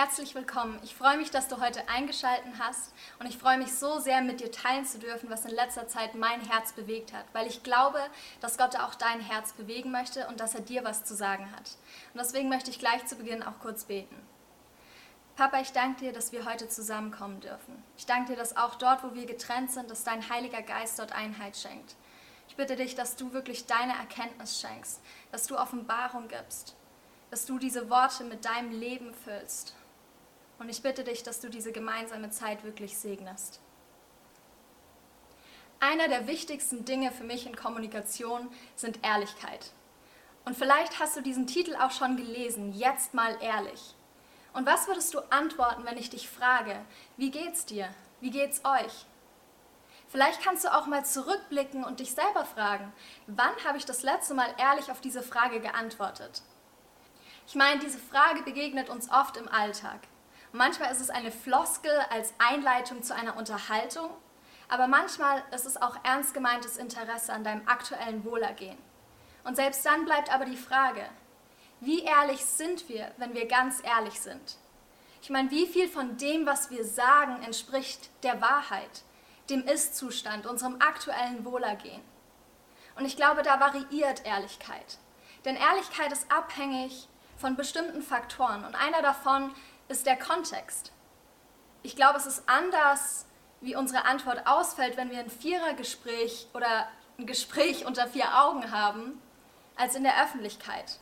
Herzlich willkommen. Ich freue mich, dass du heute eingeschaltet hast und ich freue mich so sehr, mit dir teilen zu dürfen, was in letzter Zeit mein Herz bewegt hat, weil ich glaube, dass Gott auch dein Herz bewegen möchte und dass er dir was zu sagen hat. Und deswegen möchte ich gleich zu Beginn auch kurz beten. Papa, ich danke dir, dass wir heute zusammenkommen dürfen. Ich danke dir, dass auch dort, wo wir getrennt sind, dass dein Heiliger Geist dort Einheit schenkt. Ich bitte dich, dass du wirklich deine Erkenntnis schenkst, dass du Offenbarung gibst, dass du diese Worte mit deinem Leben füllst. Und ich bitte dich, dass du diese gemeinsame Zeit wirklich segnest. Einer der wichtigsten Dinge für mich in Kommunikation sind Ehrlichkeit. Und vielleicht hast du diesen Titel auch schon gelesen, jetzt mal ehrlich. Und was würdest du antworten, wenn ich dich frage, wie geht's dir? Wie geht's euch? Vielleicht kannst du auch mal zurückblicken und dich selber fragen, wann habe ich das letzte Mal ehrlich auf diese Frage geantwortet? Ich meine, diese Frage begegnet uns oft im Alltag. Manchmal ist es eine Floskel als Einleitung zu einer Unterhaltung, aber manchmal ist es auch ernst gemeintes Interesse an deinem aktuellen Wohlergehen. Und selbst dann bleibt aber die Frage, wie ehrlich sind wir, wenn wir ganz ehrlich sind? Ich meine, wie viel von dem, was wir sagen, entspricht der Wahrheit, dem Ist-Zustand, unserem aktuellen Wohlergehen? Und ich glaube, da variiert Ehrlichkeit. Denn Ehrlichkeit ist abhängig von bestimmten Faktoren und einer davon ist der Kontext. Ich glaube, es ist anders, wie unsere Antwort ausfällt, wenn wir ein Vierergespräch oder ein Gespräch unter vier Augen haben, als in der Öffentlichkeit.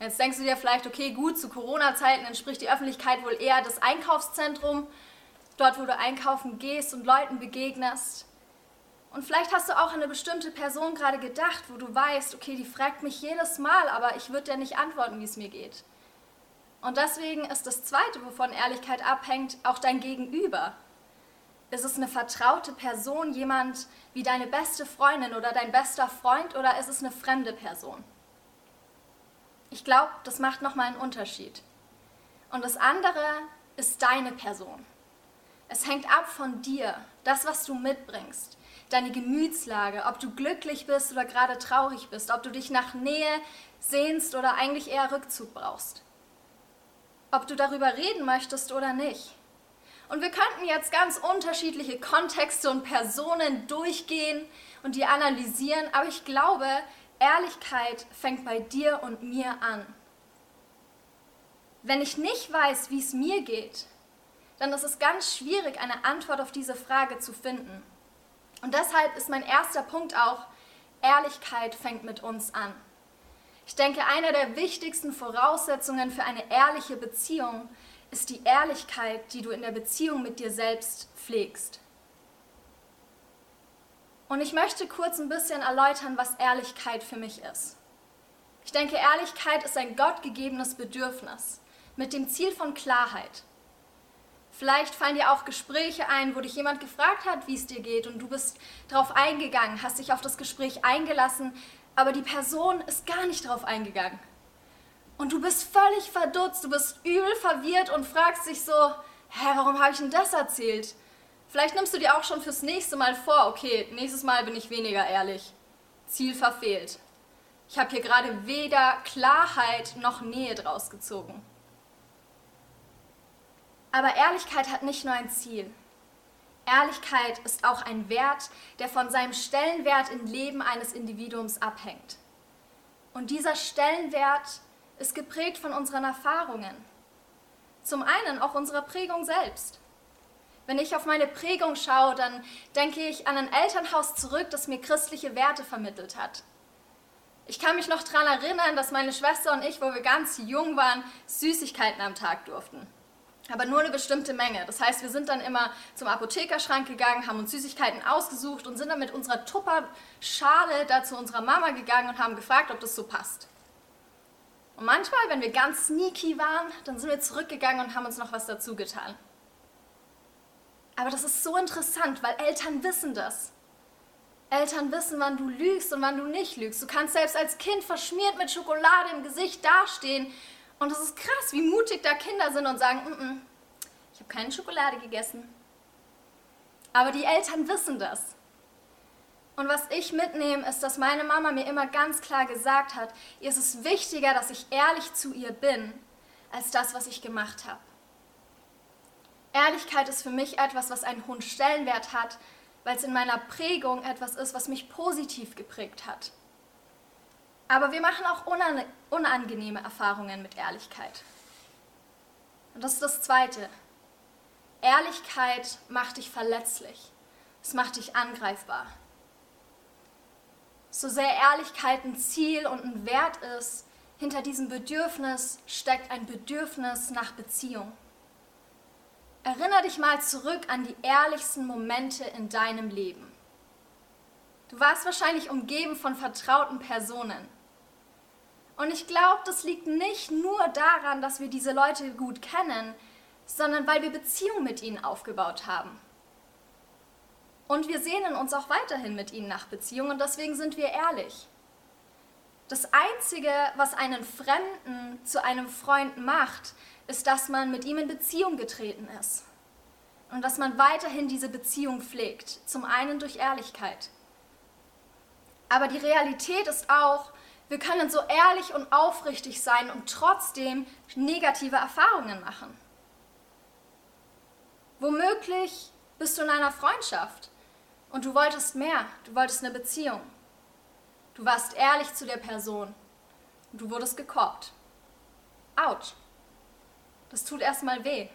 Jetzt denkst du dir vielleicht, okay, gut, zu Corona-Zeiten entspricht die Öffentlichkeit wohl eher das Einkaufszentrum, dort, wo du einkaufen gehst und Leuten begegnest. Und vielleicht hast du auch an eine bestimmte Person gerade gedacht, wo du weißt, okay, die fragt mich jedes Mal, aber ich würde dir nicht antworten, wie es mir geht. Und deswegen ist das Zweite, wovon Ehrlichkeit abhängt, auch dein Gegenüber. Ist es eine vertraute Person, jemand wie deine beste Freundin oder dein bester Freund oder ist es eine fremde Person? Ich glaube, das macht nochmal einen Unterschied. Und das andere ist deine Person. Es hängt ab von dir, das, was du mitbringst, deine Gemütslage, ob du glücklich bist oder gerade traurig bist, ob du dich nach Nähe sehnst oder eigentlich eher Rückzug brauchst ob du darüber reden möchtest oder nicht. Und wir könnten jetzt ganz unterschiedliche Kontexte und Personen durchgehen und die analysieren, aber ich glaube, Ehrlichkeit fängt bei dir und mir an. Wenn ich nicht weiß, wie es mir geht, dann ist es ganz schwierig, eine Antwort auf diese Frage zu finden. Und deshalb ist mein erster Punkt auch, Ehrlichkeit fängt mit uns an. Ich denke, eine der wichtigsten Voraussetzungen für eine ehrliche Beziehung ist die Ehrlichkeit, die du in der Beziehung mit dir selbst pflegst. Und ich möchte kurz ein bisschen erläutern, was Ehrlichkeit für mich ist. Ich denke, Ehrlichkeit ist ein gottgegebenes Bedürfnis mit dem Ziel von Klarheit. Vielleicht fallen dir auch Gespräche ein, wo dich jemand gefragt hat, wie es dir geht und du bist darauf eingegangen, hast dich auf das Gespräch eingelassen, aber die Person ist gar nicht drauf eingegangen. Und du bist völlig verdutzt, du bist übel verwirrt und fragst dich so, hä, warum habe ich denn das erzählt? Vielleicht nimmst du dir auch schon fürs nächste Mal vor, okay, nächstes Mal bin ich weniger ehrlich. Ziel verfehlt. Ich habe hier gerade weder Klarheit noch Nähe draus gezogen. Aber Ehrlichkeit hat nicht nur ein Ziel. Ehrlichkeit ist auch ein Wert, der von seinem Stellenwert im Leben eines Individuums abhängt. Und dieser Stellenwert ist geprägt von unseren Erfahrungen. Zum einen auch unserer Prägung selbst. Wenn ich auf meine Prägung schaue, dann denke ich an ein Elternhaus zurück, das mir christliche Werte vermittelt hat. Ich kann mich noch daran erinnern, dass meine Schwester und ich, wo wir ganz jung waren, Süßigkeiten am Tag durften aber nur eine bestimmte Menge. Das heißt, wir sind dann immer zum Apothekerschrank gegangen, haben uns Süßigkeiten ausgesucht und sind dann mit unserer Tupperschale da zu unserer Mama gegangen und haben gefragt, ob das so passt. Und manchmal, wenn wir ganz sneaky waren, dann sind wir zurückgegangen und haben uns noch was dazu getan. Aber das ist so interessant, weil Eltern wissen das. Eltern wissen, wann du lügst und wann du nicht lügst. Du kannst selbst als Kind verschmiert mit Schokolade im Gesicht dastehen und es ist krass, wie mutig da Kinder sind und sagen, mm -mm, ich habe keine Schokolade gegessen. Aber die Eltern wissen das. Und was ich mitnehme, ist, dass meine Mama mir immer ganz klar gesagt hat, ihr ist es wichtiger, dass ich ehrlich zu ihr bin, als das, was ich gemacht habe. Ehrlichkeit ist für mich etwas, was einen hohen Stellenwert hat, weil es in meiner Prägung etwas ist, was mich positiv geprägt hat. Aber wir machen auch unangenehme Erfahrungen mit Ehrlichkeit. Und das ist das Zweite. Ehrlichkeit macht dich verletzlich. Es macht dich angreifbar. So sehr Ehrlichkeit ein Ziel und ein Wert ist, hinter diesem Bedürfnis steckt ein Bedürfnis nach Beziehung. Erinner dich mal zurück an die ehrlichsten Momente in deinem Leben. Du warst wahrscheinlich umgeben von vertrauten Personen. Und ich glaube, das liegt nicht nur daran, dass wir diese Leute gut kennen, sondern weil wir Beziehungen mit ihnen aufgebaut haben. Und wir sehnen uns auch weiterhin mit ihnen nach Beziehungen und deswegen sind wir ehrlich. Das Einzige, was einen Fremden zu einem Freund macht, ist, dass man mit ihm in Beziehung getreten ist. Und dass man weiterhin diese Beziehung pflegt. Zum einen durch Ehrlichkeit. Aber die Realität ist auch, wir können so ehrlich und aufrichtig sein und trotzdem negative Erfahrungen machen. Womöglich bist du in einer Freundschaft und du wolltest mehr, du wolltest eine Beziehung. Du warst ehrlich zu der Person und du wurdest gekorbt. Autsch. Das tut erstmal weh.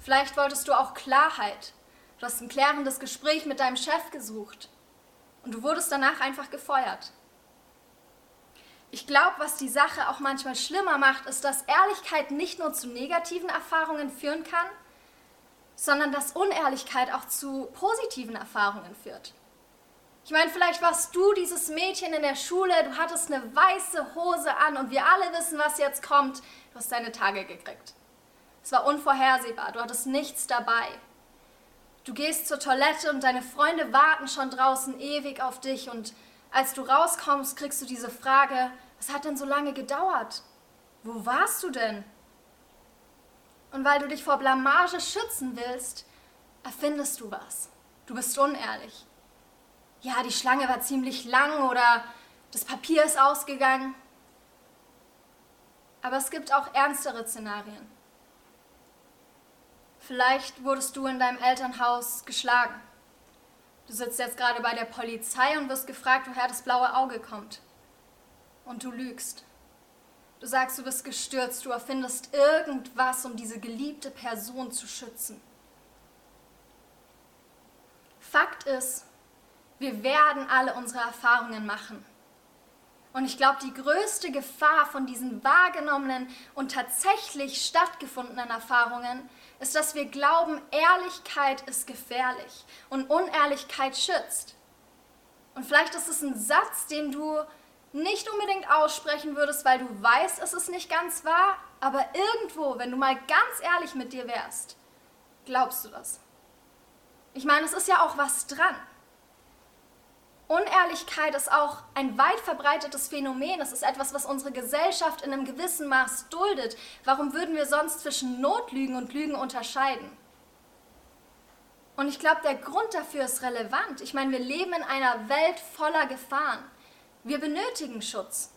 Vielleicht wolltest du auch Klarheit. Du hast ein klärendes Gespräch mit deinem Chef gesucht und du wurdest danach einfach gefeuert. Ich glaube, was die Sache auch manchmal schlimmer macht, ist, dass Ehrlichkeit nicht nur zu negativen Erfahrungen führen kann, sondern dass Unehrlichkeit auch zu positiven Erfahrungen führt. Ich meine, vielleicht warst du dieses Mädchen in der Schule, du hattest eine weiße Hose an und wir alle wissen, was jetzt kommt. Du hast deine Tage gekriegt. Es war unvorhersehbar, du hattest nichts dabei. Du gehst zur Toilette und deine Freunde warten schon draußen ewig auf dich und als du rauskommst, kriegst du diese Frage, was hat denn so lange gedauert? Wo warst du denn? Und weil du dich vor Blamage schützen willst, erfindest du was. Du bist unehrlich ja, die Schlange war ziemlich lang oder das Papier ist ausgegangen. Aber es gibt auch ernstere Szenarien. Vielleicht wurdest du in deinem Elternhaus geschlagen. Du sitzt jetzt gerade bei der Polizei und wirst gefragt, woher das blaue Auge kommt. Und du lügst. Du sagst, du bist gestürzt, du erfindest irgendwas, um diese geliebte Person zu schützen. Fakt ist, wir werden alle unsere Erfahrungen machen. Und ich glaube, die größte Gefahr von diesen wahrgenommenen und tatsächlich stattgefundenen Erfahrungen ist, dass wir glauben, Ehrlichkeit ist gefährlich und Unehrlichkeit schützt. Und vielleicht ist es ein Satz, den du nicht unbedingt aussprechen würdest, weil du weißt, es ist nicht ganz wahr, aber irgendwo, wenn du mal ganz ehrlich mit dir wärst, glaubst du das. Ich meine, es ist ja auch was dran. Unehrlichkeit ist auch ein weit verbreitetes Phänomen. Es ist etwas, was unsere Gesellschaft in einem gewissen Maß duldet. Warum würden wir sonst zwischen Notlügen und Lügen unterscheiden? Und ich glaube, der Grund dafür ist relevant. Ich meine, wir leben in einer Welt voller Gefahren. Wir benötigen Schutz.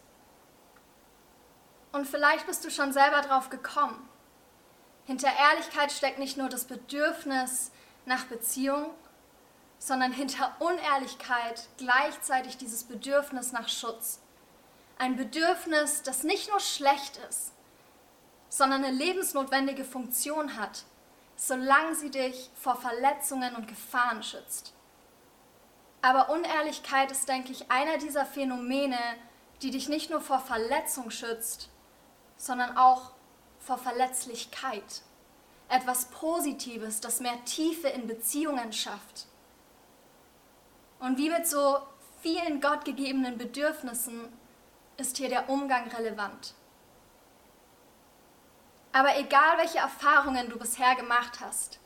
Und vielleicht bist du schon selber drauf gekommen. Hinter Ehrlichkeit steckt nicht nur das Bedürfnis nach Beziehung, sondern hinter Unehrlichkeit gleichzeitig dieses Bedürfnis nach Schutz. Ein Bedürfnis, das nicht nur schlecht ist, sondern eine lebensnotwendige Funktion hat, solange sie dich vor Verletzungen und Gefahren schützt. Aber Unehrlichkeit ist, denke ich, einer dieser Phänomene, die dich nicht nur vor Verletzung schützt, sondern auch vor Verletzlichkeit. Etwas Positives, das mehr Tiefe in Beziehungen schafft. Und wie mit so vielen gottgegebenen Bedürfnissen ist hier der Umgang relevant. Aber egal welche Erfahrungen du bisher gemacht hast,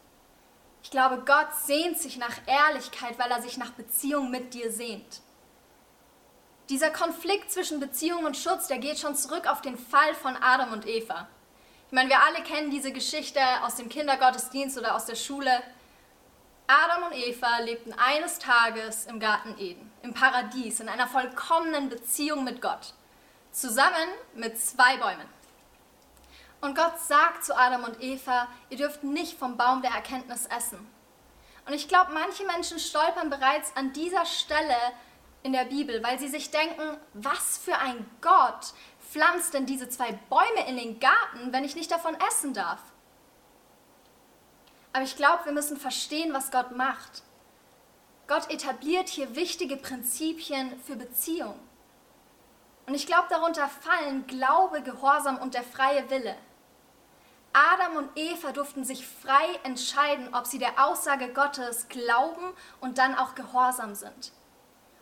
ich glaube, Gott sehnt sich nach Ehrlichkeit, weil er sich nach Beziehung mit dir sehnt. Dieser Konflikt zwischen Beziehung und Schutz, der geht schon zurück auf den Fall von Adam und Eva. Ich meine, wir alle kennen diese Geschichte aus dem Kindergottesdienst oder aus der Schule. Adam und Eva lebten eines Tages im Garten Eden, im Paradies, in einer vollkommenen Beziehung mit Gott, zusammen mit zwei Bäumen. Und Gott sagt zu Adam und Eva, ihr dürft nicht vom Baum der Erkenntnis essen. Und ich glaube, manche Menschen stolpern bereits an dieser Stelle in der Bibel, weil sie sich denken, was für ein Gott pflanzt denn diese zwei Bäume in den Garten, wenn ich nicht davon essen darf? Aber ich glaube, wir müssen verstehen, was Gott macht. Gott etabliert hier wichtige Prinzipien für Beziehung. Und ich glaube, darunter fallen Glaube, Gehorsam und der freie Wille. Adam und Eva durften sich frei entscheiden, ob sie der Aussage Gottes glauben und dann auch gehorsam sind.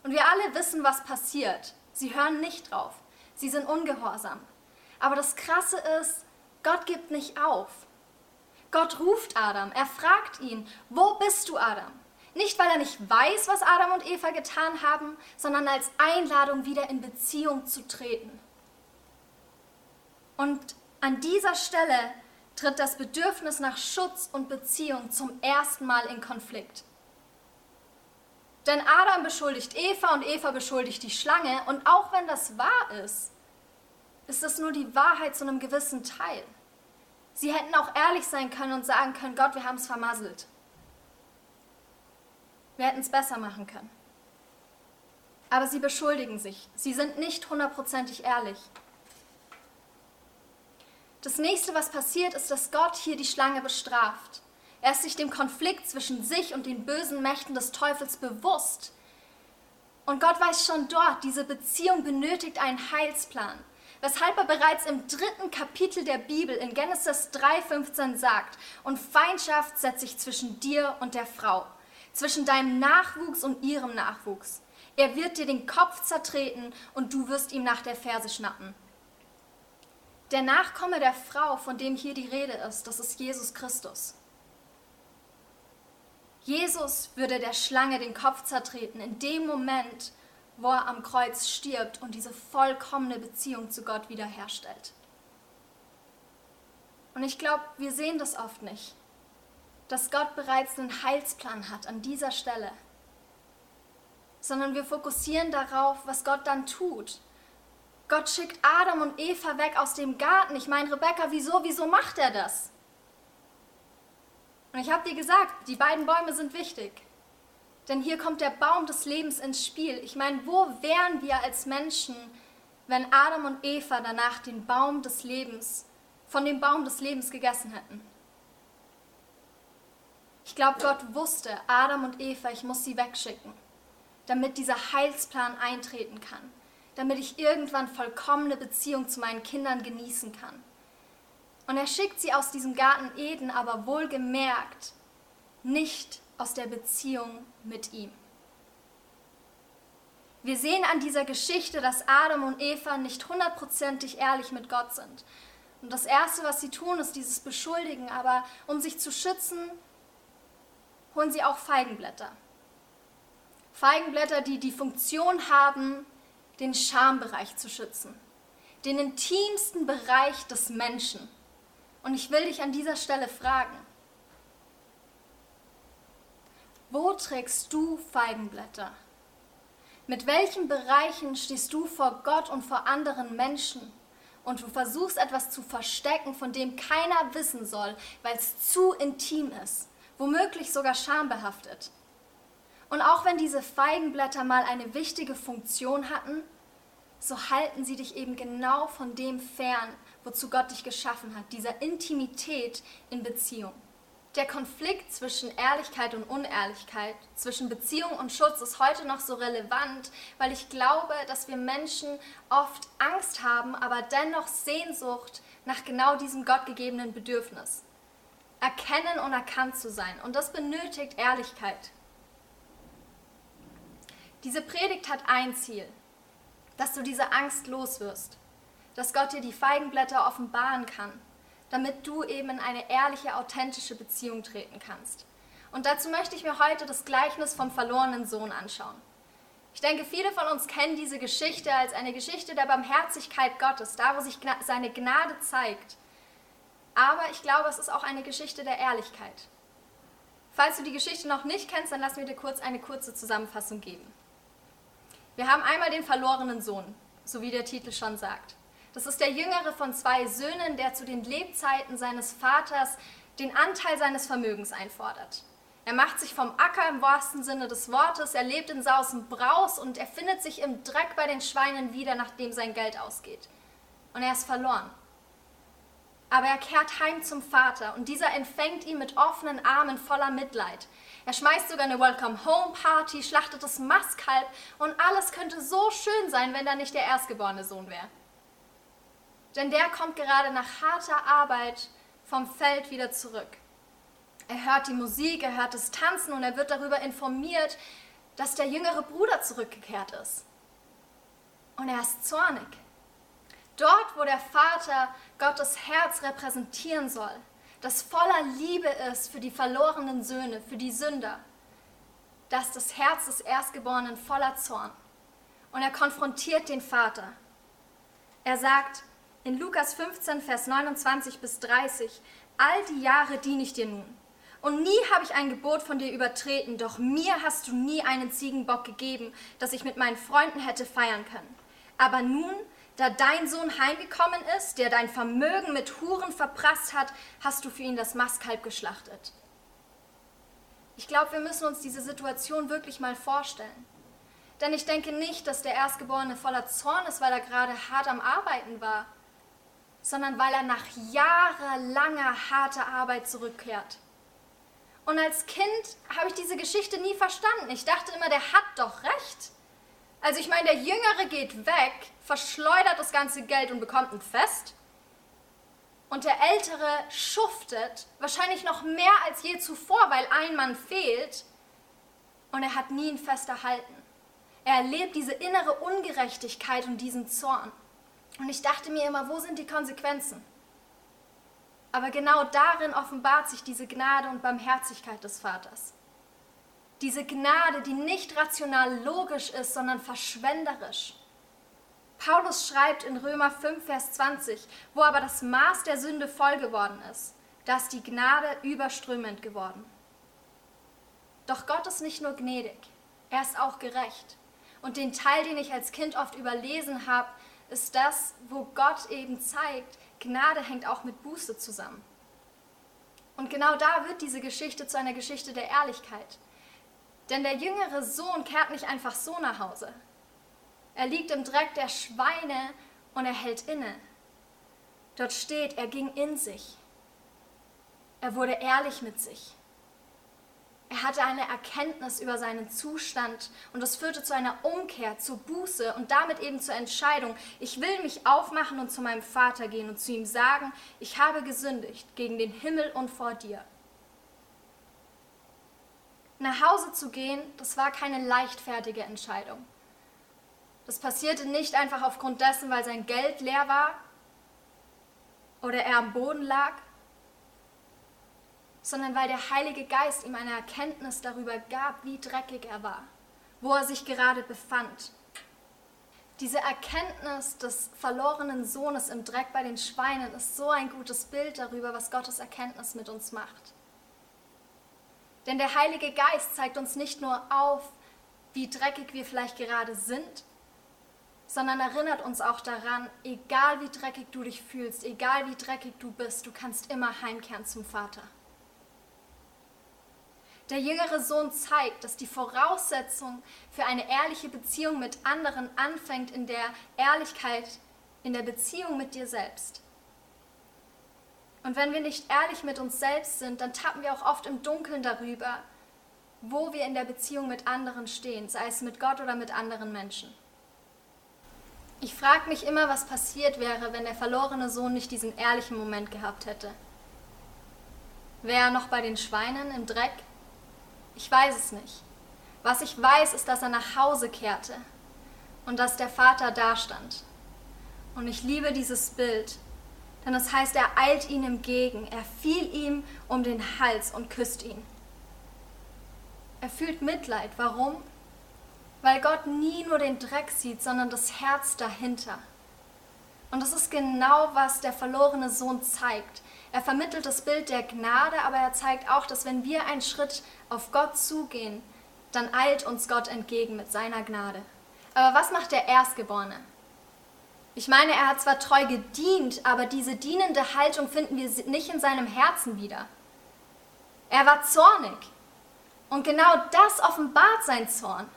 Und wir alle wissen, was passiert. Sie hören nicht drauf. Sie sind ungehorsam. Aber das Krasse ist, Gott gibt nicht auf. Gott ruft Adam. Er fragt ihn, wo bist du, Adam? Nicht, weil er nicht weiß, was Adam und Eva getan haben, sondern als Einladung, wieder in Beziehung zu treten. Und an dieser Stelle tritt das Bedürfnis nach Schutz und Beziehung zum ersten Mal in Konflikt. Denn Adam beschuldigt Eva und Eva beschuldigt die Schlange und auch wenn das wahr ist, ist das nur die Wahrheit zu einem gewissen Teil. Sie hätten auch ehrlich sein können und sagen können, Gott, wir haben es vermasselt. Wir hätten es besser machen können. Aber sie beschuldigen sich. Sie sind nicht hundertprozentig ehrlich. Das nächste, was passiert, ist, dass Gott hier die Schlange bestraft. Er ist sich dem Konflikt zwischen sich und den bösen Mächten des Teufels bewusst. Und Gott weiß schon dort, diese Beziehung benötigt einen Heilsplan. Weshalb er bereits im dritten Kapitel der Bibel in Genesis 3,15 sagt, und Feindschaft setzt sich zwischen dir und der Frau, zwischen deinem Nachwuchs und ihrem Nachwuchs. Er wird dir den Kopf zertreten und du wirst ihm nach der Ferse schnappen. Der Nachkomme der Frau, von dem hier die Rede ist, das ist Jesus Christus. Jesus würde der Schlange den Kopf zertreten in dem Moment, wo er am Kreuz stirbt und diese vollkommene Beziehung zu Gott wiederherstellt. Und ich glaube, wir sehen das oft nicht, dass Gott bereits einen Heilsplan hat an dieser Stelle, sondern wir fokussieren darauf, was Gott dann tut Gott schickt Adam und Eva weg aus dem Garten. Ich meine, Rebecca, wieso, wieso macht er das? Und ich habe dir gesagt, die beiden Bäume sind wichtig. Denn hier kommt der Baum des Lebens ins Spiel. Ich meine, wo wären wir als Menschen, wenn Adam und Eva danach den Baum des Lebens, von dem Baum des Lebens gegessen hätten? Ich glaube, Gott wusste, Adam und Eva, ich muss sie wegschicken, damit dieser Heilsplan eintreten kann damit ich irgendwann vollkommene Beziehung zu meinen Kindern genießen kann. Und er schickt sie aus diesem Garten Eden, aber wohlgemerkt nicht aus der Beziehung mit ihm. Wir sehen an dieser Geschichte, dass Adam und Eva nicht hundertprozentig ehrlich mit Gott sind. Und das Erste, was sie tun, ist dieses Beschuldigen. Aber um sich zu schützen, holen sie auch Feigenblätter. Feigenblätter, die die Funktion haben, den Schambereich zu schützen, den intimsten Bereich des Menschen. Und ich will dich an dieser Stelle fragen, wo trägst du Feigenblätter? Mit welchen Bereichen stehst du vor Gott und vor anderen Menschen und du versuchst etwas zu verstecken, von dem keiner wissen soll, weil es zu intim ist, womöglich sogar schambehaftet? Und auch wenn diese Feigenblätter mal eine wichtige Funktion hatten, so halten sie dich eben genau von dem fern, wozu Gott dich geschaffen hat, dieser Intimität in Beziehung. Der Konflikt zwischen Ehrlichkeit und Unehrlichkeit, zwischen Beziehung und Schutz ist heute noch so relevant, weil ich glaube, dass wir Menschen oft Angst haben, aber dennoch Sehnsucht nach genau diesem gottgegebenen Bedürfnis. Erkennen und erkannt zu sein. Und das benötigt Ehrlichkeit. Diese Predigt hat ein Ziel, dass du diese Angst loswirst, dass Gott dir die Feigenblätter offenbaren kann, damit du eben in eine ehrliche, authentische Beziehung treten kannst. Und dazu möchte ich mir heute das Gleichnis vom verlorenen Sohn anschauen. Ich denke, viele von uns kennen diese Geschichte als eine Geschichte der Barmherzigkeit Gottes, da wo sich seine Gnade zeigt. Aber ich glaube, es ist auch eine Geschichte der Ehrlichkeit. Falls du die Geschichte noch nicht kennst, dann lass mir dir kurz eine kurze Zusammenfassung geben. Wir haben einmal den verlorenen Sohn, so wie der Titel schon sagt. Das ist der jüngere von zwei Söhnen, der zu den Lebzeiten seines Vaters den Anteil seines Vermögens einfordert. Er macht sich vom Acker im wahrsten Sinne des Wortes, er lebt in Saus und Braus und er findet sich im Dreck bei den Schweinen wieder, nachdem sein Geld ausgeht. Und er ist verloren. Aber er kehrt heim zum Vater und dieser empfängt ihn mit offenen Armen voller Mitleid. Er schmeißt sogar eine Welcome Home Party, schlachtet das Mastkalb und alles könnte so schön sein, wenn da nicht der erstgeborene Sohn wäre. Denn der kommt gerade nach harter Arbeit vom Feld wieder zurück. Er hört die Musik, er hört das Tanzen und er wird darüber informiert, dass der jüngere Bruder zurückgekehrt ist. Und er ist zornig. Dort, wo der Vater Gottes Herz repräsentieren soll, das voller Liebe ist für die verlorenen Söhne, für die Sünder, da ist das Herz des Erstgeborenen voller Zorn. Und er konfrontiert den Vater. Er sagt in Lukas 15, Vers 29 bis 30, all die Jahre diene ich dir nun. Und nie habe ich ein Gebot von dir übertreten, doch mir hast du nie einen Ziegenbock gegeben, dass ich mit meinen Freunden hätte feiern können. Aber nun da dein Sohn heimgekommen ist, der dein Vermögen mit Huren verprasst hat, hast du für ihn das Mastkalb geschlachtet. Ich glaube, wir müssen uns diese Situation wirklich mal vorstellen. Denn ich denke nicht, dass der Erstgeborene voller Zorn ist, weil er gerade hart am Arbeiten war, sondern weil er nach jahrelanger harter Arbeit zurückkehrt. Und als Kind habe ich diese Geschichte nie verstanden. Ich dachte immer, der hat doch recht. Also ich meine, der Jüngere geht weg, verschleudert das ganze Geld und bekommt ein Fest. Und der Ältere schuftet wahrscheinlich noch mehr als je zuvor, weil ein Mann fehlt. Und er hat nie ein Fest erhalten. Er erlebt diese innere Ungerechtigkeit und diesen Zorn. Und ich dachte mir immer, wo sind die Konsequenzen? Aber genau darin offenbart sich diese Gnade und Barmherzigkeit des Vaters. Diese Gnade, die nicht rational logisch ist, sondern verschwenderisch. Paulus schreibt in Römer 5, Vers 20, wo aber das Maß der Sünde voll geworden ist, da ist die Gnade überströmend geworden. Doch Gott ist nicht nur gnädig, er ist auch gerecht. Und den Teil, den ich als Kind oft überlesen habe, ist das, wo Gott eben zeigt, Gnade hängt auch mit Buße zusammen. Und genau da wird diese Geschichte zu einer Geschichte der Ehrlichkeit. Denn der jüngere Sohn kehrt nicht einfach so nach Hause. Er liegt im Dreck der Schweine und er hält inne. Dort steht, er ging in sich. Er wurde ehrlich mit sich. Er hatte eine Erkenntnis über seinen Zustand und das führte zu einer Umkehr, zur Buße und damit eben zur Entscheidung, ich will mich aufmachen und zu meinem Vater gehen und zu ihm sagen, ich habe gesündigt gegen den Himmel und vor dir. Nach Hause zu gehen, das war keine leichtfertige Entscheidung. Das passierte nicht einfach aufgrund dessen, weil sein Geld leer war oder er am Boden lag, sondern weil der Heilige Geist ihm eine Erkenntnis darüber gab, wie dreckig er war, wo er sich gerade befand. Diese Erkenntnis des verlorenen Sohnes im Dreck bei den Schweinen ist so ein gutes Bild darüber, was Gottes Erkenntnis mit uns macht. Denn der Heilige Geist zeigt uns nicht nur auf, wie dreckig wir vielleicht gerade sind, sondern erinnert uns auch daran, egal wie dreckig du dich fühlst, egal wie dreckig du bist, du kannst immer heimkehren zum Vater. Der jüngere Sohn zeigt, dass die Voraussetzung für eine ehrliche Beziehung mit anderen anfängt in der Ehrlichkeit, in der Beziehung mit dir selbst. Und wenn wir nicht ehrlich mit uns selbst sind, dann tappen wir auch oft im Dunkeln darüber, wo wir in der Beziehung mit anderen stehen, sei es mit Gott oder mit anderen Menschen. Ich frage mich immer, was passiert wäre, wenn der verlorene Sohn nicht diesen ehrlichen Moment gehabt hätte. Wäre er noch bei den Schweinen im Dreck? Ich weiß es nicht. Was ich weiß, ist, dass er nach Hause kehrte und dass der Vater dastand. Und ich liebe dieses Bild, denn das heißt, er eilt ihm entgegen, er fiel ihm um den Hals und küsst ihn. Er fühlt Mitleid. Warum? Weil Gott nie nur den Dreck sieht, sondern das Herz dahinter. Und das ist genau, was der verlorene Sohn zeigt. Er vermittelt das Bild der Gnade, aber er zeigt auch, dass wenn wir einen Schritt auf Gott zugehen, dann eilt uns Gott entgegen mit seiner Gnade. Aber was macht der Erstgeborene? Ich meine, er hat zwar treu gedient, aber diese dienende Haltung finden wir nicht in seinem Herzen wieder. Er war zornig. Und genau das offenbart sein Zorn.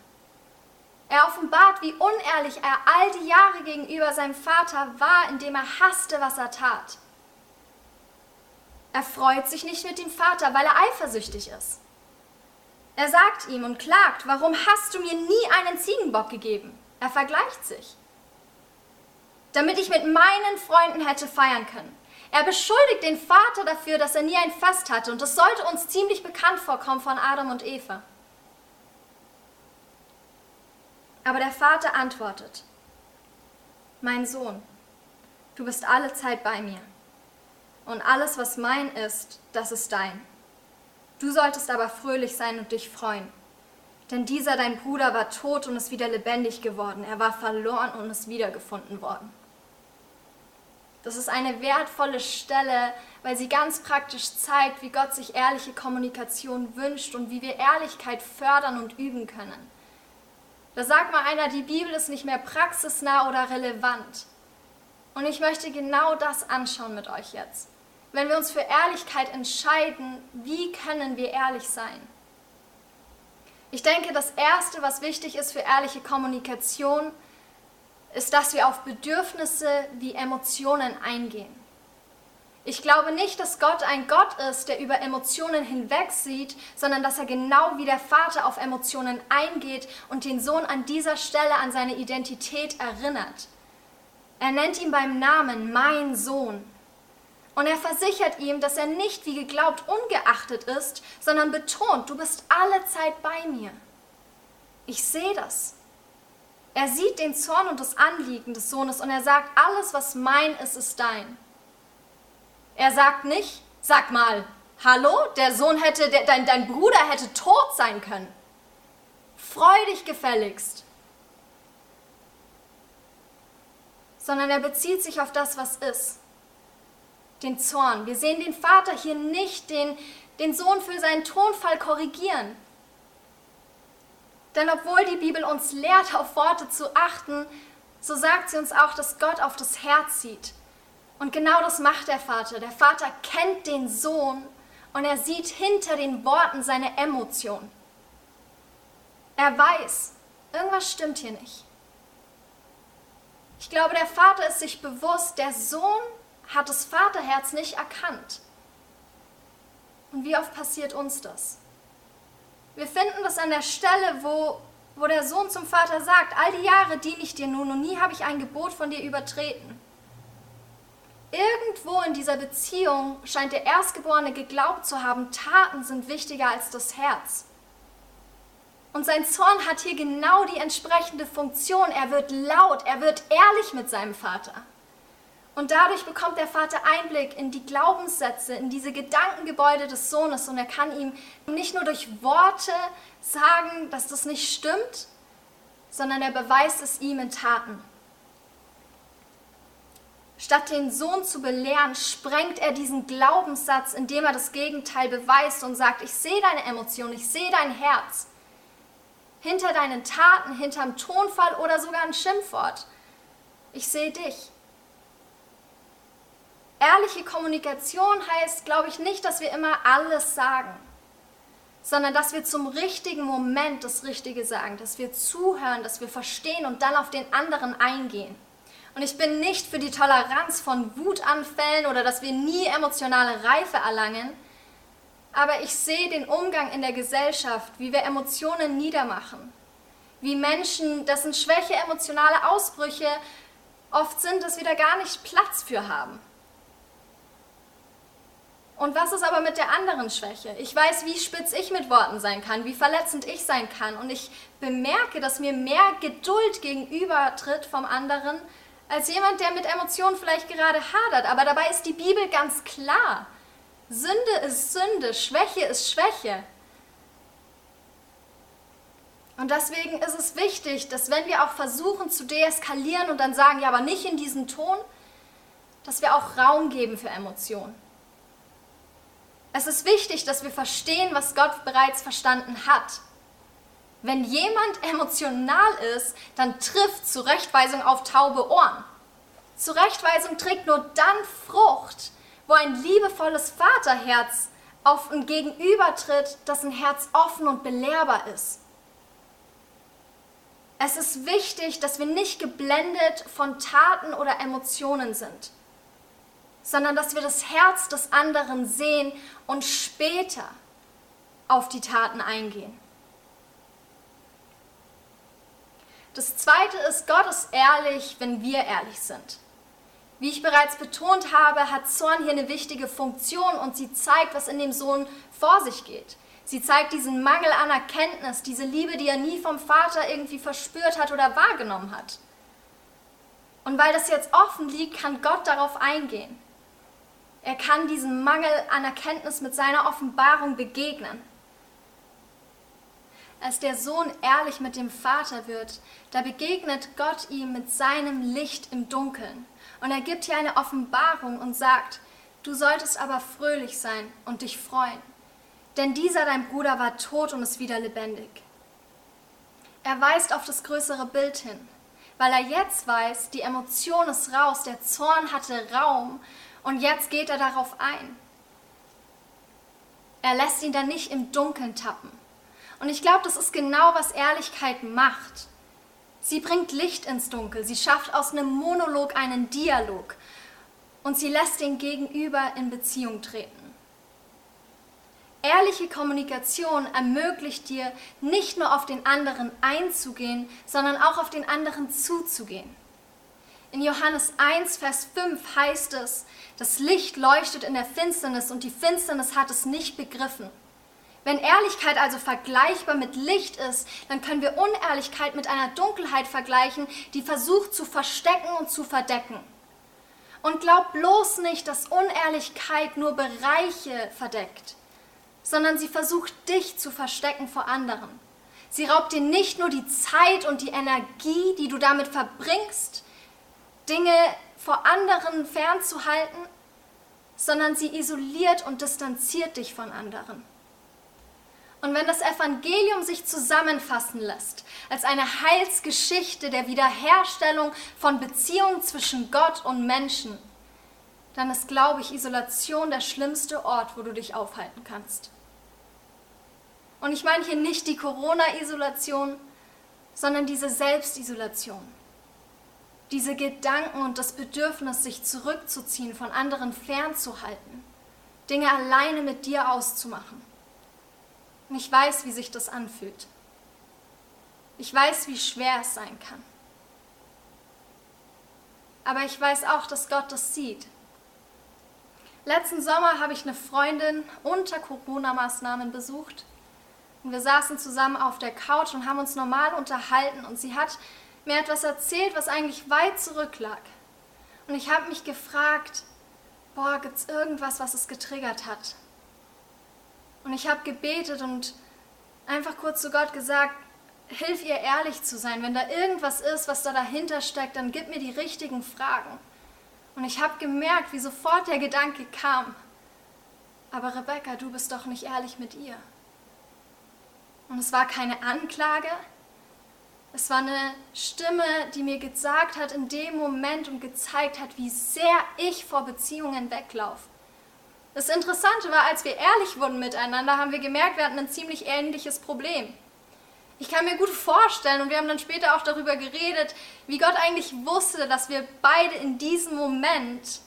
Er offenbart, wie unehrlich er all die Jahre gegenüber seinem Vater war, indem er hasste, was er tat. Er freut sich nicht mit dem Vater, weil er eifersüchtig ist. Er sagt ihm und klagt, warum hast du mir nie einen Ziegenbock gegeben? Er vergleicht sich. Damit ich mit meinen Freunden hätte feiern können. Er beschuldigt den Vater dafür, dass er nie ein Fest hatte und das sollte uns ziemlich bekannt vorkommen von Adam und Eva. Aber der Vater antwortet, mein Sohn, du bist alle Zeit bei mir und alles, was mein ist, das ist dein. Du solltest aber fröhlich sein und dich freuen. Denn dieser dein Bruder war tot und ist wieder lebendig geworden. Er war verloren und ist wiedergefunden worden. Das ist eine wertvolle Stelle, weil sie ganz praktisch zeigt, wie Gott sich ehrliche Kommunikation wünscht und wie wir Ehrlichkeit fördern und üben können. Da sagt mal einer, die Bibel ist nicht mehr praxisnah oder relevant. Und ich möchte genau das anschauen mit euch jetzt. Wenn wir uns für Ehrlichkeit entscheiden, wie können wir ehrlich sein? Ich denke, das Erste, was wichtig ist für ehrliche Kommunikation, ist, dass wir auf Bedürfnisse wie Emotionen eingehen. Ich glaube nicht, dass Gott ein Gott ist, der über Emotionen hinwegsieht, sondern dass er genau wie der Vater auf Emotionen eingeht und den Sohn an dieser Stelle an seine Identität erinnert. Er nennt ihn beim Namen mein Sohn. Und er versichert ihm, dass er nicht wie geglaubt ungeachtet ist, sondern betont, du bist alle Zeit bei mir. Ich sehe das. Er sieht den Zorn und das Anliegen des Sohnes und er sagt, alles, was mein ist, ist dein. Er sagt nicht, sag mal, hallo, der Sohn hätte, der, dein, dein Bruder hätte tot sein können. Freu dich gefälligst. Sondern er bezieht sich auf das, was ist. Den Zorn. Wir sehen den Vater hier nicht den, den Sohn für seinen Tonfall korrigieren. Denn obwohl die Bibel uns lehrt, auf Worte zu achten, so sagt sie uns auch, dass Gott auf das Herz sieht. Und genau das macht der Vater. Der Vater kennt den Sohn und er sieht hinter den Worten seine Emotion. Er weiß, irgendwas stimmt hier nicht. Ich glaube, der Vater ist sich bewusst, der Sohn hat das Vaterherz nicht erkannt. Und wie oft passiert uns das? Wir finden das an der Stelle, wo, wo der Sohn zum Vater sagt, all die Jahre diene ich dir nun und nie habe ich ein Gebot von dir übertreten. Irgendwo in dieser Beziehung scheint der Erstgeborene geglaubt zu haben, Taten sind wichtiger als das Herz. Und sein Zorn hat hier genau die entsprechende Funktion. Er wird laut, er wird ehrlich mit seinem Vater. Und dadurch bekommt der Vater Einblick in die Glaubenssätze, in diese Gedankengebäude des Sohnes und er kann ihm nicht nur durch Worte sagen, dass das nicht stimmt, sondern er beweist es ihm in Taten. Statt den Sohn zu belehren, sprengt er diesen Glaubenssatz, indem er das Gegenteil beweist und sagt, ich sehe deine Emotionen, ich sehe dein Herz. Hinter deinen Taten, hinterm Tonfall oder sogar ein Schimpfwort. Ich sehe dich. Ehrliche Kommunikation heißt, glaube ich, nicht, dass wir immer alles sagen, sondern dass wir zum richtigen Moment das Richtige sagen, dass wir zuhören, dass wir verstehen und dann auf den anderen eingehen. Und ich bin nicht für die Toleranz von Wutanfällen oder dass wir nie emotionale Reife erlangen, aber ich sehe den Umgang in der Gesellschaft, wie wir Emotionen niedermachen, wie Menschen, dessen Schwäche emotionale Ausbrüche oft sind, dass wir da gar nicht Platz für haben. Und was ist aber mit der anderen Schwäche? Ich weiß, wie spitz ich mit Worten sein kann, wie verletzend ich sein kann. Und ich bemerke, dass mir mehr Geduld gegenübertritt vom anderen, als jemand, der mit Emotionen vielleicht gerade hadert. Aber dabei ist die Bibel ganz klar. Sünde ist Sünde, Schwäche ist Schwäche. Und deswegen ist es wichtig, dass wenn wir auch versuchen zu deeskalieren und dann sagen, ja, aber nicht in diesem Ton, dass wir auch Raum geben für Emotionen. Es ist wichtig, dass wir verstehen, was Gott bereits verstanden hat. Wenn jemand emotional ist, dann trifft Zurechtweisung auf taube Ohren. Zurechtweisung trägt nur dann Frucht, wo ein liebevolles Vaterherz auf ein Gegenüber tritt, dessen Herz offen und belehrbar ist. Es ist wichtig, dass wir nicht geblendet von Taten oder Emotionen sind, sondern dass wir das Herz des anderen sehen und später auf die Taten eingehen. Das Zweite ist, Gott ist ehrlich, wenn wir ehrlich sind. Wie ich bereits betont habe, hat Zorn hier eine wichtige Funktion und sie zeigt, was in dem Sohn vor sich geht. Sie zeigt diesen Mangel an Erkenntnis, diese Liebe, die er nie vom Vater irgendwie verspürt hat oder wahrgenommen hat. Und weil das jetzt offen liegt, kann Gott darauf eingehen. Er kann diesem Mangel an Erkenntnis mit seiner Offenbarung begegnen. Als der Sohn ehrlich mit dem Vater wird, da begegnet Gott ihm mit seinem Licht im Dunkeln. Und er gibt hier eine Offenbarung und sagt, du solltest aber fröhlich sein und dich freuen. Denn dieser dein Bruder war tot und ist wieder lebendig. Er weist auf das größere Bild hin, weil er jetzt weiß, die Emotion ist raus, der Zorn hatte Raum und jetzt geht er darauf ein. Er lässt ihn dann nicht im Dunkeln tappen. Und ich glaube, das ist genau, was Ehrlichkeit macht. Sie bringt Licht ins Dunkel, sie schafft aus einem Monolog einen Dialog und sie lässt den Gegenüber in Beziehung treten. Ehrliche Kommunikation ermöglicht dir, nicht nur auf den anderen einzugehen, sondern auch auf den anderen zuzugehen. In Johannes 1, Vers 5 heißt es, das Licht leuchtet in der Finsternis und die Finsternis hat es nicht begriffen. Wenn Ehrlichkeit also vergleichbar mit Licht ist, dann können wir Unehrlichkeit mit einer Dunkelheit vergleichen, die versucht zu verstecken und zu verdecken. Und glaub bloß nicht, dass Unehrlichkeit nur Bereiche verdeckt, sondern sie versucht dich zu verstecken vor anderen. Sie raubt dir nicht nur die Zeit und die Energie, die du damit verbringst, Dinge vor anderen fernzuhalten, sondern sie isoliert und distanziert dich von anderen. Und wenn das Evangelium sich zusammenfassen lässt als eine Heilsgeschichte der Wiederherstellung von Beziehungen zwischen Gott und Menschen, dann ist, glaube ich, Isolation der schlimmste Ort, wo du dich aufhalten kannst. Und ich meine hier nicht die Corona-Isolation, sondern diese Selbstisolation. Diese Gedanken und das Bedürfnis, sich zurückzuziehen, von anderen fernzuhalten, Dinge alleine mit dir auszumachen. Und ich weiß, wie sich das anfühlt. Ich weiß, wie schwer es sein kann. Aber ich weiß auch, dass Gott das sieht. Letzten Sommer habe ich eine Freundin unter Corona-Maßnahmen besucht. Und wir saßen zusammen auf der Couch und haben uns normal unterhalten. Und sie hat mir etwas erzählt, was eigentlich weit zurücklag. Und ich habe mich gefragt, boah, gibt es irgendwas, was es getriggert hat? Und ich habe gebetet und einfach kurz zu Gott gesagt, hilf ihr ehrlich zu sein. Wenn da irgendwas ist, was da dahinter steckt, dann gib mir die richtigen Fragen. Und ich habe gemerkt, wie sofort der Gedanke kam, aber Rebecca, du bist doch nicht ehrlich mit ihr. Und es war keine Anklage, es war eine Stimme, die mir gesagt hat in dem Moment und gezeigt hat, wie sehr ich vor Beziehungen weglaufe. Das Interessante war, als wir ehrlich wurden miteinander, haben wir gemerkt, wir hatten ein ziemlich ähnliches Problem. Ich kann mir gut vorstellen, und wir haben dann später auch darüber geredet, wie Gott eigentlich wusste, dass wir beide in diesem Moment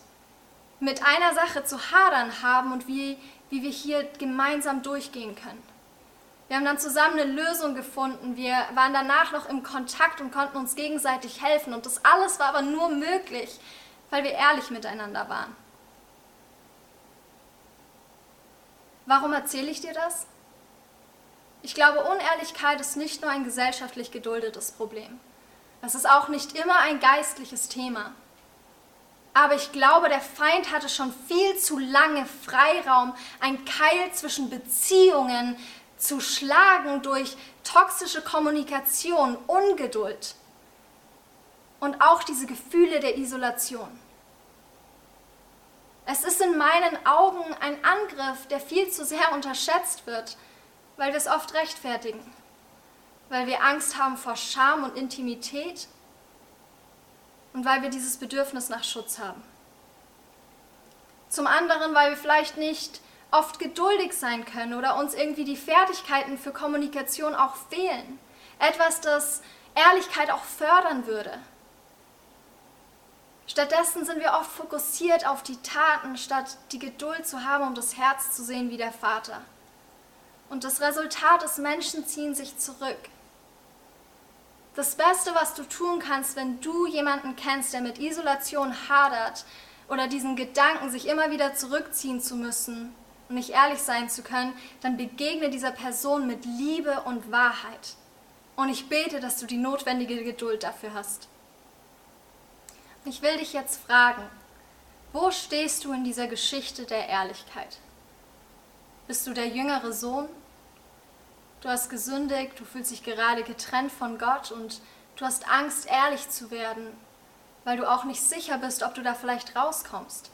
mit einer Sache zu hadern haben und wie, wie wir hier gemeinsam durchgehen können. Wir haben dann zusammen eine Lösung gefunden. Wir waren danach noch im Kontakt und konnten uns gegenseitig helfen. Und das alles war aber nur möglich, weil wir ehrlich miteinander waren. Warum erzähle ich dir das? Ich glaube, Unehrlichkeit ist nicht nur ein gesellschaftlich geduldetes Problem. Es ist auch nicht immer ein geistliches Thema. Aber ich glaube, der Feind hatte schon viel zu lange Freiraum, ein Keil zwischen Beziehungen zu schlagen durch toxische Kommunikation, Ungeduld und auch diese Gefühle der Isolation. Es ist in meinen Augen ein Angriff, der viel zu sehr unterschätzt wird, weil wir es oft rechtfertigen, weil wir Angst haben vor Scham und Intimität, und weil wir dieses Bedürfnis nach Schutz haben. Zum anderen, weil wir vielleicht nicht oft geduldig sein können oder uns irgendwie die Fertigkeiten für Kommunikation auch fehlen. Etwas, das Ehrlichkeit auch fördern würde. Stattdessen sind wir oft fokussiert auf die Taten, statt die Geduld zu haben, um das Herz zu sehen wie der Vater. Und das Resultat ist, Menschen ziehen sich zurück. Das Beste, was du tun kannst, wenn du jemanden kennst, der mit Isolation hadert oder diesen Gedanken, sich immer wieder zurückziehen zu müssen und nicht ehrlich sein zu können, dann begegne dieser Person mit Liebe und Wahrheit. Und ich bete, dass du die notwendige Geduld dafür hast. Ich will dich jetzt fragen, wo stehst du in dieser Geschichte der Ehrlichkeit? Bist du der jüngere Sohn? Du hast gesündigt, du fühlst dich gerade getrennt von Gott und du hast Angst, ehrlich zu werden, weil du auch nicht sicher bist, ob du da vielleicht rauskommst.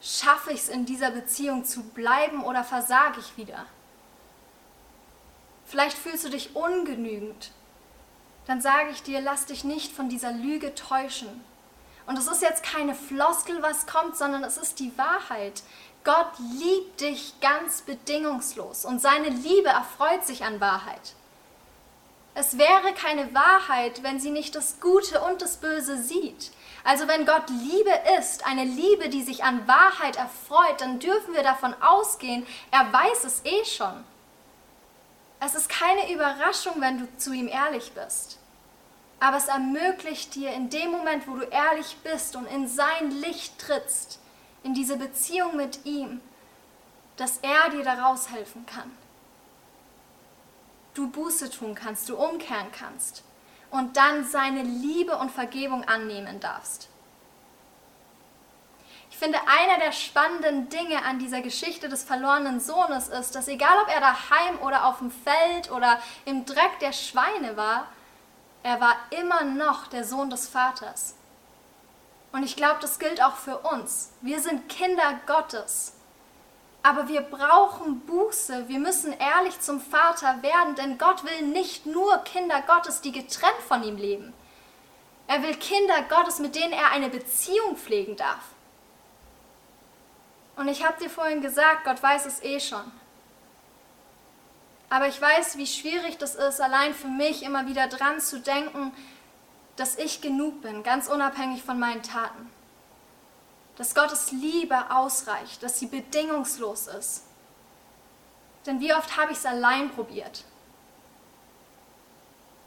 Schaffe ich es in dieser Beziehung zu bleiben oder versage ich wieder? Vielleicht fühlst du dich ungenügend. Dann sage ich dir, lass dich nicht von dieser Lüge täuschen. Und es ist jetzt keine Floskel, was kommt, sondern es ist die Wahrheit. Gott liebt dich ganz bedingungslos und seine Liebe erfreut sich an Wahrheit. Es wäre keine Wahrheit, wenn sie nicht das Gute und das Böse sieht. Also wenn Gott Liebe ist, eine Liebe, die sich an Wahrheit erfreut, dann dürfen wir davon ausgehen, er weiß es eh schon. Es ist keine Überraschung, wenn du zu ihm ehrlich bist aber es ermöglicht dir in dem Moment, wo du ehrlich bist und in sein Licht trittst, in diese Beziehung mit ihm, dass er dir daraus helfen kann. Du Buße tun kannst, du umkehren kannst und dann seine Liebe und Vergebung annehmen darfst. Ich finde, einer der spannenden Dinge an dieser Geschichte des verlorenen Sohnes ist, dass egal ob er daheim oder auf dem Feld oder im Dreck der Schweine war, er war immer noch der Sohn des Vaters. Und ich glaube, das gilt auch für uns. Wir sind Kinder Gottes. Aber wir brauchen Buße. Wir müssen ehrlich zum Vater werden, denn Gott will nicht nur Kinder Gottes, die getrennt von ihm leben. Er will Kinder Gottes, mit denen er eine Beziehung pflegen darf. Und ich habe dir vorhin gesagt, Gott weiß es eh schon. Aber ich weiß, wie schwierig das ist, allein für mich immer wieder dran zu denken, dass ich genug bin, ganz unabhängig von meinen Taten. Dass Gottes Liebe ausreicht, dass sie bedingungslos ist. Denn wie oft habe ich es allein probiert?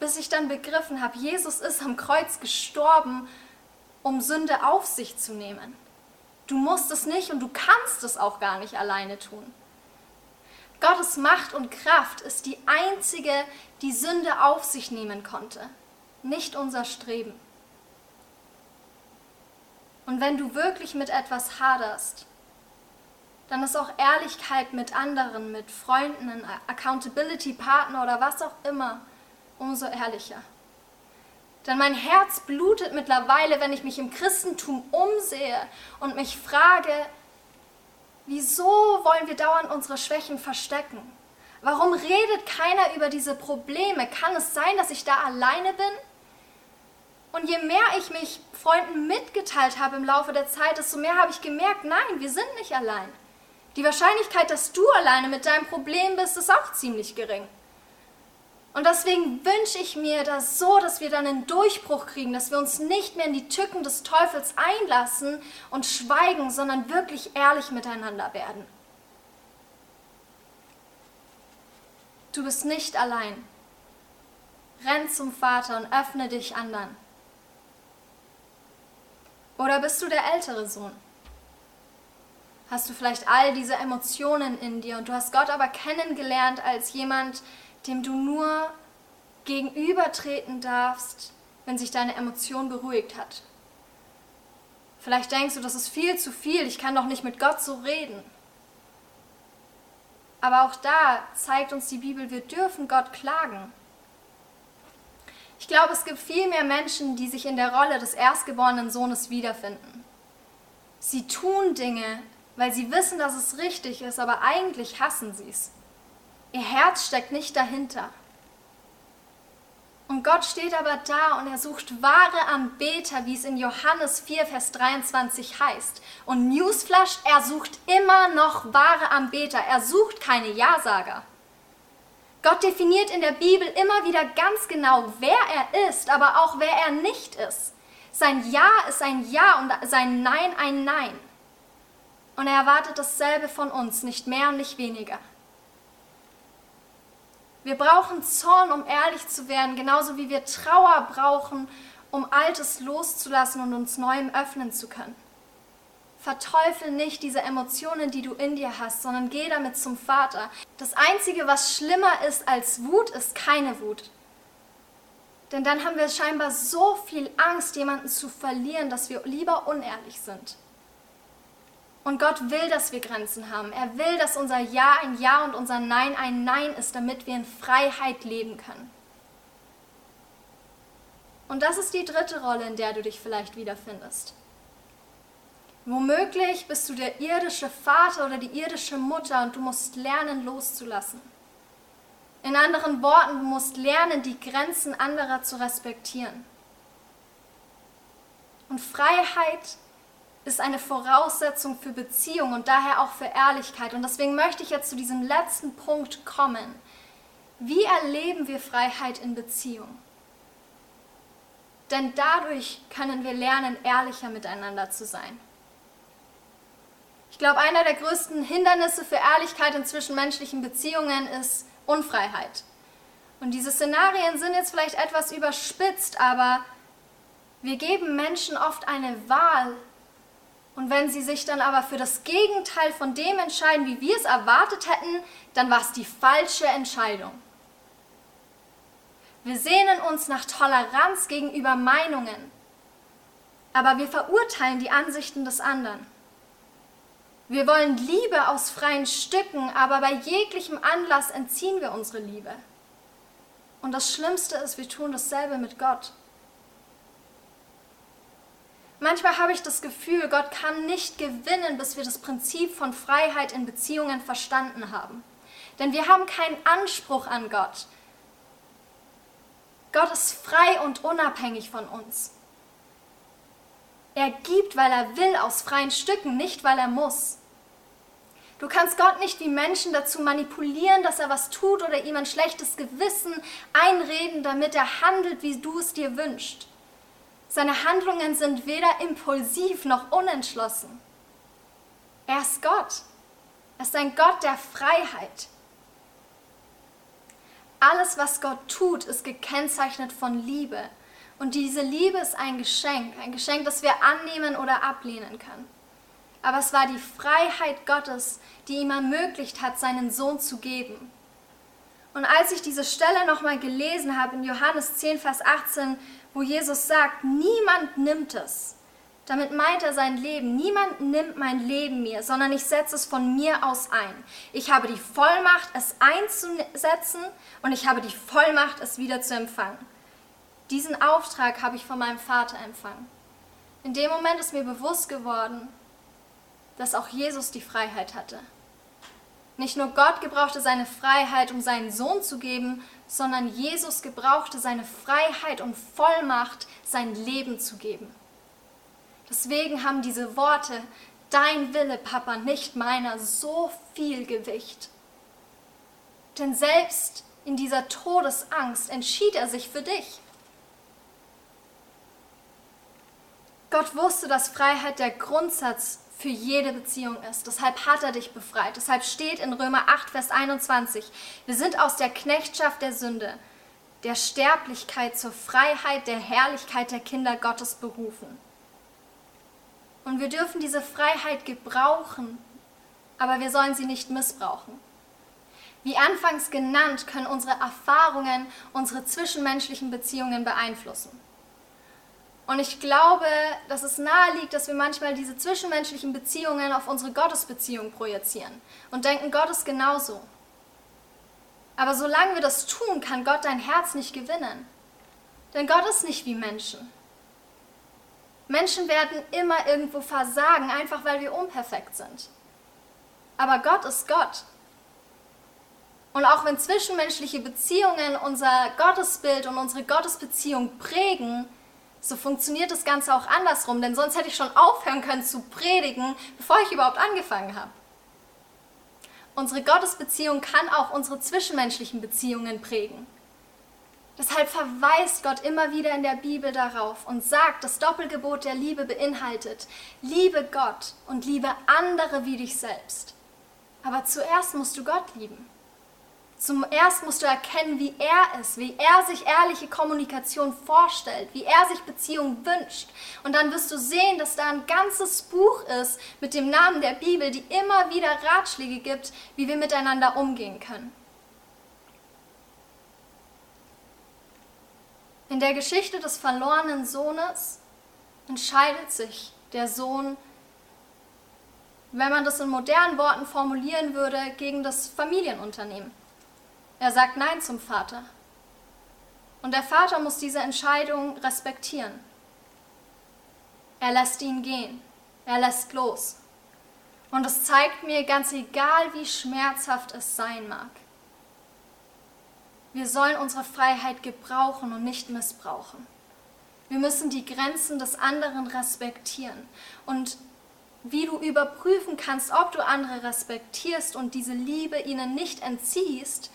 Bis ich dann begriffen habe, Jesus ist am Kreuz gestorben, um Sünde auf sich zu nehmen. Du musst es nicht und du kannst es auch gar nicht alleine tun. Gottes Macht und Kraft ist die einzige, die Sünde auf sich nehmen konnte, nicht unser Streben. Und wenn du wirklich mit etwas haderst, dann ist auch Ehrlichkeit mit anderen, mit Freunden, Accountability-Partner oder was auch immer, umso ehrlicher. Denn mein Herz blutet mittlerweile, wenn ich mich im Christentum umsehe und mich frage, Wieso wollen wir dauernd unsere Schwächen verstecken? Warum redet keiner über diese Probleme? Kann es sein, dass ich da alleine bin? Und je mehr ich mich Freunden mitgeteilt habe im Laufe der Zeit, desto mehr habe ich gemerkt, nein, wir sind nicht allein. Die Wahrscheinlichkeit, dass du alleine mit deinem Problem bist, ist auch ziemlich gering. Und deswegen wünsche ich mir das so, dass wir dann einen Durchbruch kriegen, dass wir uns nicht mehr in die Tücken des Teufels einlassen und schweigen, sondern wirklich ehrlich miteinander werden. Du bist nicht allein. Renn zum Vater und öffne dich anderen. Oder bist du der ältere Sohn? Hast du vielleicht all diese Emotionen in dir und du hast Gott aber kennengelernt als jemand, dem du nur gegenübertreten darfst, wenn sich deine Emotion beruhigt hat. Vielleicht denkst du, das ist viel zu viel, ich kann doch nicht mit Gott so reden. Aber auch da zeigt uns die Bibel, wir dürfen Gott klagen. Ich glaube, es gibt viel mehr Menschen, die sich in der Rolle des erstgeborenen Sohnes wiederfinden. Sie tun Dinge, weil sie wissen, dass es richtig ist, aber eigentlich hassen sie es. Ihr Herz steckt nicht dahinter. Und Gott steht aber da und er sucht wahre Anbeter, wie es in Johannes 4, Vers 23 heißt. Und Newsflash, er sucht immer noch wahre Anbeter. Er sucht keine Ja-Sager. Gott definiert in der Bibel immer wieder ganz genau, wer er ist, aber auch wer er nicht ist. Sein Ja ist ein Ja und sein Nein ein Nein. Und er erwartet dasselbe von uns, nicht mehr und nicht weniger. Wir brauchen Zorn, um ehrlich zu werden, genauso wie wir Trauer brauchen, um Altes loszulassen und uns Neuem öffnen zu können. Verteufel nicht diese Emotionen, die du in dir hast, sondern geh damit zum Vater. Das Einzige, was schlimmer ist als Wut, ist keine Wut. Denn dann haben wir scheinbar so viel Angst, jemanden zu verlieren, dass wir lieber unehrlich sind. Und Gott will, dass wir Grenzen haben. Er will, dass unser Ja ein Ja und unser Nein ein Nein ist, damit wir in Freiheit leben können. Und das ist die dritte Rolle, in der du dich vielleicht wiederfindest. Womöglich bist du der irdische Vater oder die irdische Mutter und du musst lernen loszulassen. In anderen Worten, du musst lernen, die Grenzen anderer zu respektieren. Und Freiheit ist eine Voraussetzung für Beziehung und daher auch für Ehrlichkeit. Und deswegen möchte ich jetzt zu diesem letzten Punkt kommen. Wie erleben wir Freiheit in Beziehung? Denn dadurch können wir lernen, ehrlicher miteinander zu sein. Ich glaube, einer der größten Hindernisse für Ehrlichkeit in zwischenmenschlichen Beziehungen ist Unfreiheit. Und diese Szenarien sind jetzt vielleicht etwas überspitzt, aber wir geben Menschen oft eine Wahl, und wenn sie sich dann aber für das Gegenteil von dem entscheiden, wie wir es erwartet hätten, dann war es die falsche Entscheidung. Wir sehnen uns nach Toleranz gegenüber Meinungen, aber wir verurteilen die Ansichten des anderen. Wir wollen Liebe aus freien Stücken, aber bei jeglichem Anlass entziehen wir unsere Liebe. Und das Schlimmste ist, wir tun dasselbe mit Gott. Manchmal habe ich das Gefühl, Gott kann nicht gewinnen, bis wir das Prinzip von Freiheit in Beziehungen verstanden haben. Denn wir haben keinen Anspruch an Gott. Gott ist frei und unabhängig von uns. Er gibt, weil er will, aus freien Stücken, nicht weil er muss. Du kannst Gott nicht wie Menschen dazu manipulieren, dass er was tut oder ihm ein schlechtes Gewissen einreden, damit er handelt, wie du es dir wünschst. Seine Handlungen sind weder impulsiv noch unentschlossen. Er ist Gott. Er ist ein Gott der Freiheit. Alles, was Gott tut, ist gekennzeichnet von Liebe. Und diese Liebe ist ein Geschenk, ein Geschenk, das wir annehmen oder ablehnen können. Aber es war die Freiheit Gottes, die ihm ermöglicht hat, seinen Sohn zu geben. Und als ich diese Stelle nochmal gelesen habe in Johannes 10, Vers 18, wo Jesus sagt, niemand nimmt es. Damit meint er sein Leben. Niemand nimmt mein Leben mir, sondern ich setze es von mir aus ein. Ich habe die Vollmacht, es einzusetzen und ich habe die Vollmacht, es wieder zu empfangen. Diesen Auftrag habe ich von meinem Vater empfangen. In dem Moment ist mir bewusst geworden, dass auch Jesus die Freiheit hatte. Nicht nur Gott gebrauchte seine Freiheit, um seinen Sohn zu geben, sondern Jesus gebrauchte seine Freiheit und Vollmacht, sein Leben zu geben. Deswegen haben diese Worte, dein Wille, Papa, nicht meiner, so viel Gewicht. Denn selbst in dieser Todesangst entschied er sich für dich. Gott wusste, dass Freiheit der Grundsatz für jede Beziehung ist. Deshalb hat er dich befreit. Deshalb steht in Römer 8, Vers 21, wir sind aus der Knechtschaft der Sünde, der Sterblichkeit zur Freiheit, der Herrlichkeit der Kinder Gottes berufen. Und wir dürfen diese Freiheit gebrauchen, aber wir sollen sie nicht missbrauchen. Wie anfangs genannt, können unsere Erfahrungen unsere zwischenmenschlichen Beziehungen beeinflussen. Und ich glaube, dass es nahe liegt, dass wir manchmal diese zwischenmenschlichen Beziehungen auf unsere Gottesbeziehung projizieren und denken, Gott ist genauso. Aber solange wir das tun, kann Gott dein Herz nicht gewinnen. Denn Gott ist nicht wie Menschen. Menschen werden immer irgendwo versagen, einfach weil wir unperfekt sind. Aber Gott ist Gott. Und auch wenn zwischenmenschliche Beziehungen unser Gottesbild und unsere Gottesbeziehung prägen, so funktioniert das Ganze auch andersrum, denn sonst hätte ich schon aufhören können zu predigen, bevor ich überhaupt angefangen habe. Unsere Gottesbeziehung kann auch unsere zwischenmenschlichen Beziehungen prägen. Deshalb verweist Gott immer wieder in der Bibel darauf und sagt, das Doppelgebot der Liebe beinhaltet, liebe Gott und liebe andere wie dich selbst. Aber zuerst musst du Gott lieben. Zuerst musst du erkennen, wie er ist, wie er sich ehrliche Kommunikation vorstellt, wie er sich Beziehung wünscht. Und dann wirst du sehen, dass da ein ganzes Buch ist mit dem Namen der Bibel, die immer wieder Ratschläge gibt, wie wir miteinander umgehen können. In der Geschichte des verlorenen Sohnes entscheidet sich der Sohn, wenn man das in modernen Worten formulieren würde, gegen das Familienunternehmen. Er sagt Nein zum Vater. Und der Vater muss diese Entscheidung respektieren. Er lässt ihn gehen. Er lässt los. Und es zeigt mir, ganz egal wie schmerzhaft es sein mag, wir sollen unsere Freiheit gebrauchen und nicht missbrauchen. Wir müssen die Grenzen des anderen respektieren. Und wie du überprüfen kannst, ob du andere respektierst und diese Liebe ihnen nicht entziehst,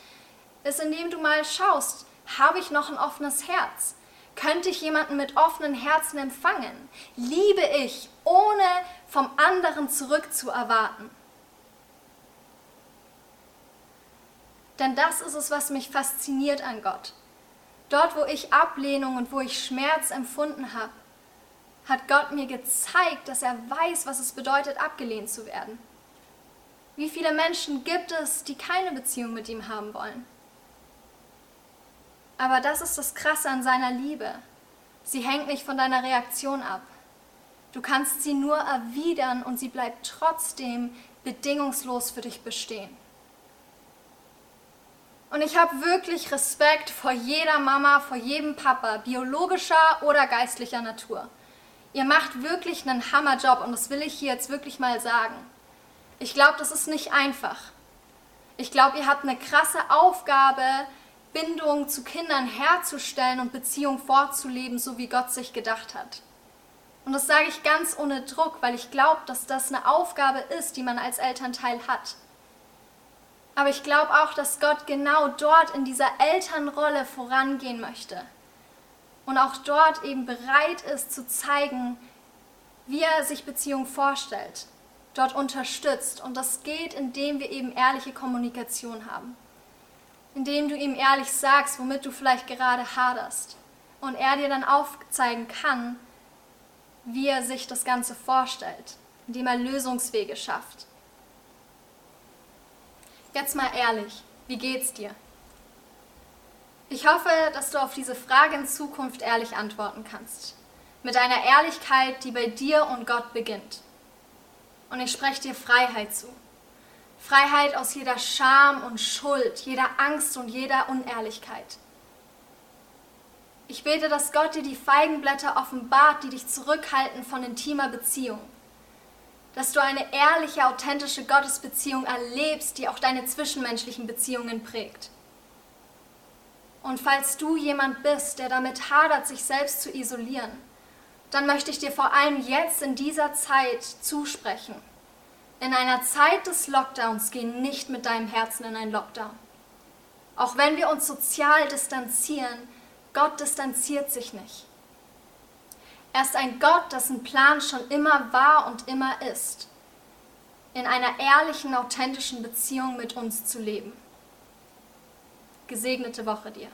ist, indem du mal schaust, habe ich noch ein offenes Herz? Könnte ich jemanden mit offenen Herzen empfangen? Liebe ich, ohne vom anderen zurückzuerwarten? Denn das ist es, was mich fasziniert an Gott. Dort, wo ich Ablehnung und wo ich Schmerz empfunden habe, hat Gott mir gezeigt, dass er weiß, was es bedeutet, abgelehnt zu werden. Wie viele Menschen gibt es, die keine Beziehung mit ihm haben wollen? Aber das ist das Krasse an seiner Liebe. Sie hängt nicht von deiner Reaktion ab. Du kannst sie nur erwidern und sie bleibt trotzdem bedingungslos für dich bestehen. Und ich habe wirklich Respekt vor jeder Mama, vor jedem Papa, biologischer oder geistlicher Natur. Ihr macht wirklich einen Hammerjob und das will ich hier jetzt wirklich mal sagen. Ich glaube, das ist nicht einfach. Ich glaube, ihr habt eine krasse Aufgabe, Bindung zu Kindern herzustellen und Beziehung vorzuleben, so wie Gott sich gedacht hat. Und das sage ich ganz ohne Druck, weil ich glaube, dass das eine Aufgabe ist, die man als Elternteil hat. Aber ich glaube auch, dass Gott genau dort in dieser Elternrolle vorangehen möchte. Und auch dort eben bereit ist zu zeigen, wie er sich Beziehung vorstellt, dort unterstützt. Und das geht, indem wir eben ehrliche Kommunikation haben indem du ihm ehrlich sagst, womit du vielleicht gerade haderst. Und er dir dann aufzeigen kann, wie er sich das Ganze vorstellt, indem er Lösungswege schafft. Jetzt mal ehrlich, wie geht's dir? Ich hoffe, dass du auf diese Frage in Zukunft ehrlich antworten kannst. Mit einer Ehrlichkeit, die bei dir und Gott beginnt. Und ich spreche dir Freiheit zu. Freiheit aus jeder Scham und Schuld, jeder Angst und jeder Unehrlichkeit. Ich bete, dass Gott dir die Feigenblätter offenbart, die dich zurückhalten von intimer Beziehung. Dass du eine ehrliche, authentische Gottesbeziehung erlebst, die auch deine zwischenmenschlichen Beziehungen prägt. Und falls du jemand bist, der damit hadert, sich selbst zu isolieren, dann möchte ich dir vor allem jetzt in dieser Zeit zusprechen in einer Zeit des Lockdowns geh nicht mit deinem Herzen in einen Lockdown. Auch wenn wir uns sozial distanzieren, Gott distanziert sich nicht. Er ist ein Gott, dessen Plan schon immer war und immer ist, in einer ehrlichen, authentischen Beziehung mit uns zu leben. Gesegnete Woche dir.